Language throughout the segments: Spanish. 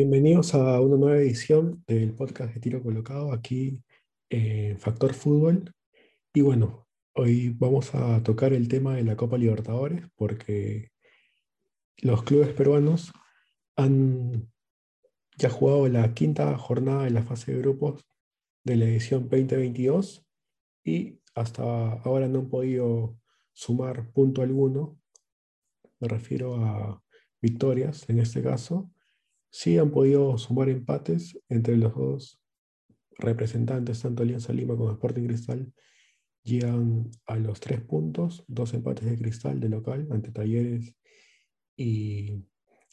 Bienvenidos a una nueva edición del podcast de Tiro Colocado aquí en Factor Fútbol. Y bueno, hoy vamos a tocar el tema de la Copa Libertadores porque los clubes peruanos han ya jugado la quinta jornada de la fase de grupos de la edición 2022 y hasta ahora no han podido sumar punto alguno. Me refiero a victorias en este caso sí han podido sumar empates entre los dos representantes, tanto Alianza Lima como Sporting Cristal, llegan a los tres puntos, dos empates de Cristal de local ante Talleres y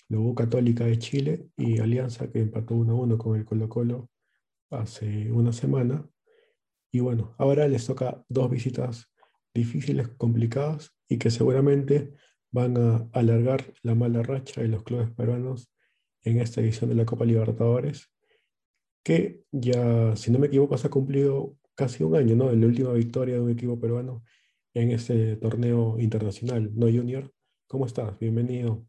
luego Católica de Chile y Alianza que empató 1 a 1 con el Colo Colo hace una semana. Y bueno, ahora les toca dos visitas difíciles, complicadas y que seguramente van a alargar la mala racha de los clubes peruanos en esta edición de la Copa Libertadores, que ya, si no me equivoco, se ha cumplido casi un año, ¿no? En la última victoria de un equipo peruano en este torneo internacional, ¿no, Junior? ¿Cómo estás? Bienvenido.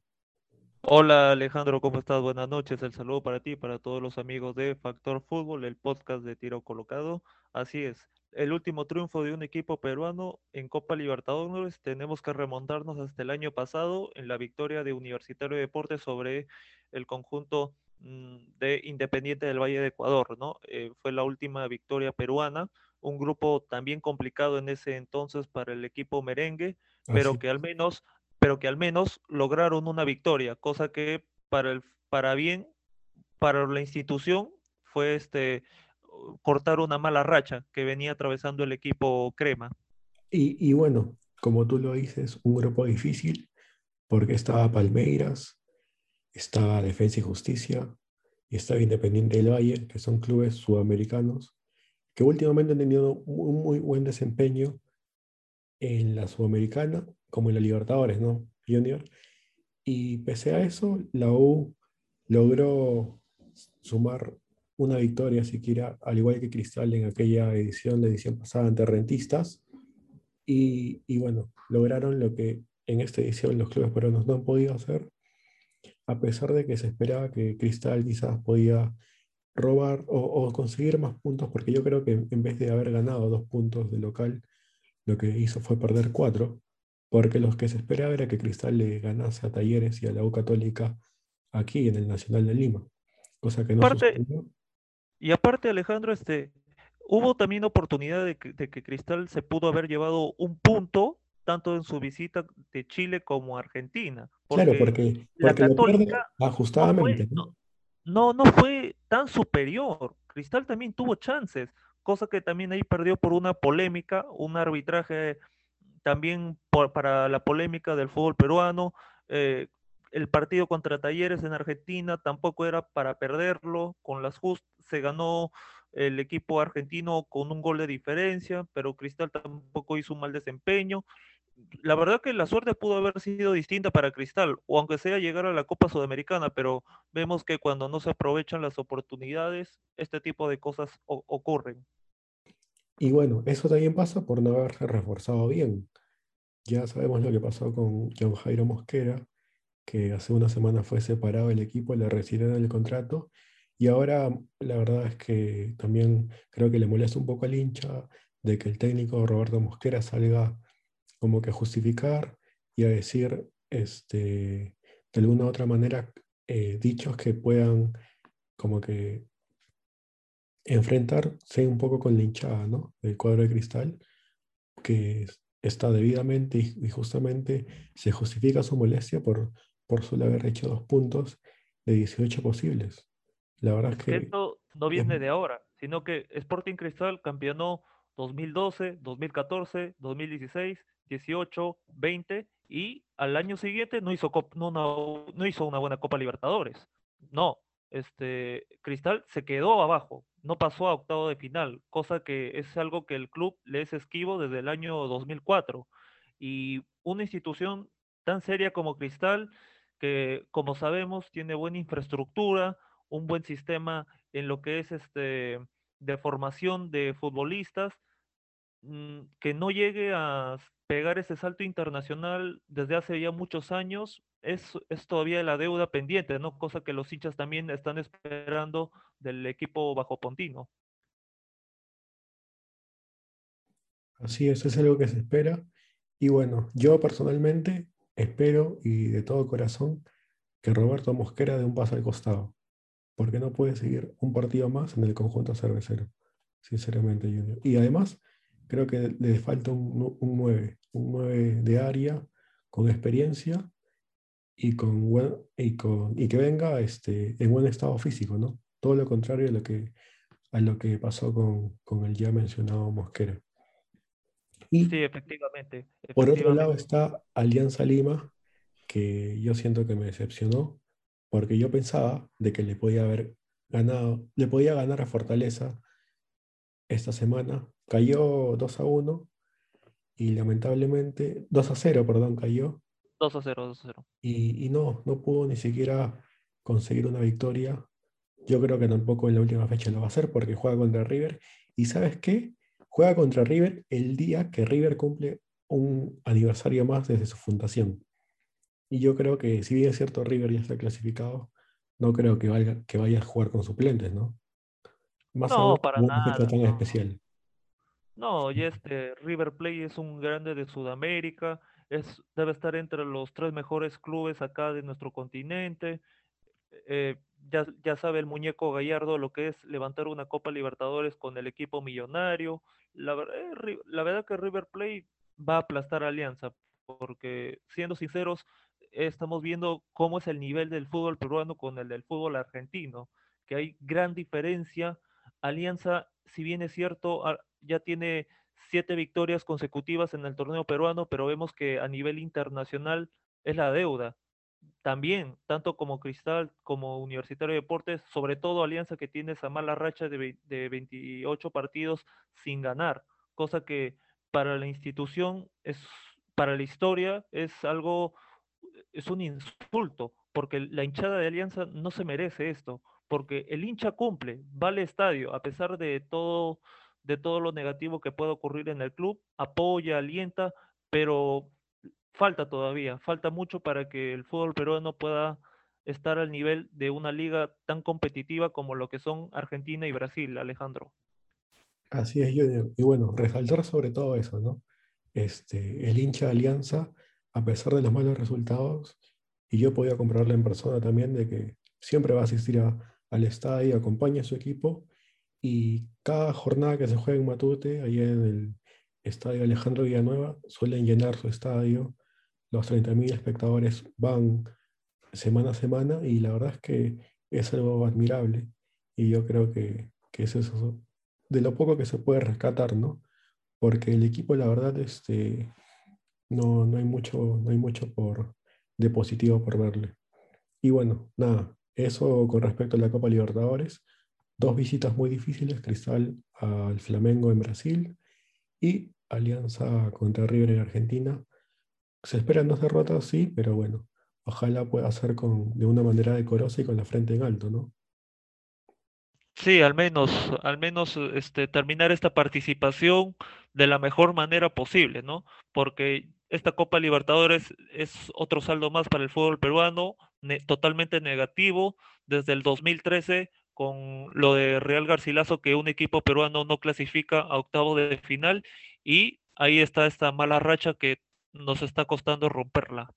Hola Alejandro, ¿cómo estás? Buenas noches. El saludo para ti, para todos los amigos de Factor Fútbol, el podcast de tiro colocado. Así es, el último triunfo de un equipo peruano en Copa Libertadores. Tenemos que remontarnos hasta el año pasado en la victoria de Universitario de Deportes sobre el conjunto mm, de Independiente del Valle de Ecuador, ¿no? Eh, fue la última victoria peruana, un grupo también complicado en ese entonces para el equipo merengue, pero que al menos, pero que al menos lograron una victoria, cosa que para el para bien para la institución fue este cortar una mala racha que venía atravesando el equipo Crema. Y, y bueno, como tú lo dices, un grupo difícil porque estaba Palmeiras, estaba Defensa y Justicia y estaba Independiente del Valle, que son clubes sudamericanos que últimamente han tenido un muy buen desempeño en la Sudamericana como en la Libertadores, ¿no? Junior. Y pese a eso, la U logró sumar una victoria siquiera, al igual que Cristal en aquella edición, la edición pasada ante Rentistas. Y, y bueno, lograron lo que en esta edición los clubes peruanos no han podido hacer, a pesar de que se esperaba que Cristal quizás podía robar o, conseguir más puntos, porque yo creo que en vez de haber ganado dos puntos de local, lo que hizo fue perder cuatro, porque los que se esperaba era que Cristal le ganase a Talleres y a la U Católica aquí en el Nacional de Lima, cosa que no sucedió. Y aparte, Alejandro, este, hubo también oportunidad de que, de que Cristal se pudo haber llevado un punto tanto en su visita de Chile como Argentina. claro, porque, la Católica ajustadamente. No, no, fue tan superior. Cristal también tuvo chances, cosa que también ahí perdió por una polémica, un arbitraje también para la polémica del fútbol peruano. Eh, el partido contra Talleres en Argentina tampoco era para perderlo, con las just se ganó el equipo argentino con un gol de diferencia, pero Cristal tampoco hizo un mal desempeño la verdad que la suerte pudo haber sido distinta para Cristal, o aunque sea llegar a la Copa Sudamericana, pero vemos que cuando no se aprovechan las oportunidades, este tipo de cosas ocurren. Y bueno, eso también pasa por no haberse reforzado bien. Ya sabemos lo que pasó con John Jairo Mosquera, que hace una semana fue separado del equipo, le recibieron el contrato, y ahora la verdad es que también creo que le molesta un poco al hincha de que el técnico Roberto Mosquera salga como que justificar y a decir este, de alguna u otra manera eh, dichos que puedan como que enfrentarse un poco con la hinchada ¿no? del cuadro de cristal, que está debidamente y, justamente se justifica su molestia por, por solo haber hecho dos puntos de 18 posibles. La verdad es que... Esto no viene de ahora, sino que Sporting Cristal campeonó 2012, 2014, 2016 18, 20 y al año siguiente no hizo, no, hizo una buena Copa Libertadores. No, este Cristal se quedó abajo, no pasó a octavo de final, cosa que es algo que el club le es esquivo desde el año 2004. Y una institución tan seria como Cristal, que como sabemos tiene buena infraestructura, un buen sistema en lo que es este de formación de futbolistas, mm, que no llegue a pegar ese salto internacional desde hace ya muchos años es, es todavía la deuda pendiente, ¿no? Cosa que los hinchas también están esperando del equipo bajo Pontino. Así es, es algo que se espera. Y bueno, yo personalmente espero y de todo corazón que Roberto Mosquera dé un paso al costado, porque no puede seguir un partido más en el conjunto cervecero, sinceramente, Junior. Y además, creo que le falta un, un 9, un 9 de área, con experiencia y, con, y, con, y que venga este, en buen estado físico, ¿no? Todo lo contrario a lo que, a lo que pasó con, con el ya mencionado Mosquera. Y sí, efectivamente, Por otro lado está Alianza Lima, que yo siento que me decepcionó, porque yo pensaba de que le podía haber ganado, le podía ganar a Fortaleza esta semana. Cayó 2 a 1 y lamentablemente 2 a 0, perdón, cayó. 2 a 0, 2 a 0. Y, y no, no pudo ni siquiera conseguir una victoria. Yo creo que tampoco en la última fecha lo va a hacer porque juega contra River. ¿Y sabes qué? Juega contra River el día que River cumple un aniversario más desde su fundación. Y yo creo que, si bien es cierto, River ya está clasificado, no creo que, valga, que vaya a jugar con suplentes, ¿no? Más no, para nada. tan especial. No, y este River Plate es un grande de Sudamérica, es, debe estar entre los tres mejores clubes acá de nuestro continente. Eh, ya, ya, sabe el muñeco Gallardo lo que es levantar una Copa Libertadores con el equipo millonario. La, eh, la verdad que River Plate va a aplastar a Alianza, porque siendo sinceros, estamos viendo cómo es el nivel del fútbol peruano con el del fútbol argentino, que hay gran diferencia. Alianza, si bien es cierto, ya tiene siete victorias consecutivas en el torneo peruano, pero vemos que a nivel internacional es la deuda. También, tanto como Cristal como Universitario de Deportes, sobre todo Alianza que tiene esa mala racha de, de 28 partidos sin ganar, cosa que para la institución es para la historia es algo es un insulto, porque la hinchada de Alianza no se merece esto, porque el hincha cumple, va al estadio, a pesar de todo, de todo lo negativo que pueda ocurrir en el club, apoya, alienta, pero falta todavía, falta mucho para que el fútbol peruano pueda estar al nivel de una liga tan competitiva como lo que son Argentina y Brasil, Alejandro. Así es, Junior. Y bueno, resaltar sobre todo eso, ¿no? Este, el hincha de Alianza a pesar de los malos resultados, y yo podía comprarle en persona también, de que siempre va a asistir al estadio, acompaña a su equipo, y cada jornada que se juega en Matute, ahí en el estadio Alejandro Villanueva, suelen llenar su estadio, los 30.000 espectadores van semana a semana, y la verdad es que es algo admirable, y yo creo que, que es eso, de lo poco que se puede rescatar, ¿no? Porque el equipo, la verdad, este, no, no hay mucho, no hay mucho por, de positivo por verle. Y bueno, nada, eso con respecto a la Copa Libertadores. Dos visitas muy difíciles, Cristal al Flamengo en Brasil y Alianza contra River en Argentina. Se esperan dos derrotas, sí, pero bueno, ojalá pueda ser con, de una manera decorosa y con la frente en alto, ¿no? Sí, al menos, al menos este, terminar esta participación de la mejor manera posible, ¿no? Porque esta Copa Libertadores es otro saldo más para el fútbol peruano, totalmente negativo desde el 2013 con lo de Real Garcilaso que un equipo peruano no clasifica a octavo de final y ahí está esta mala racha que nos está costando romperla.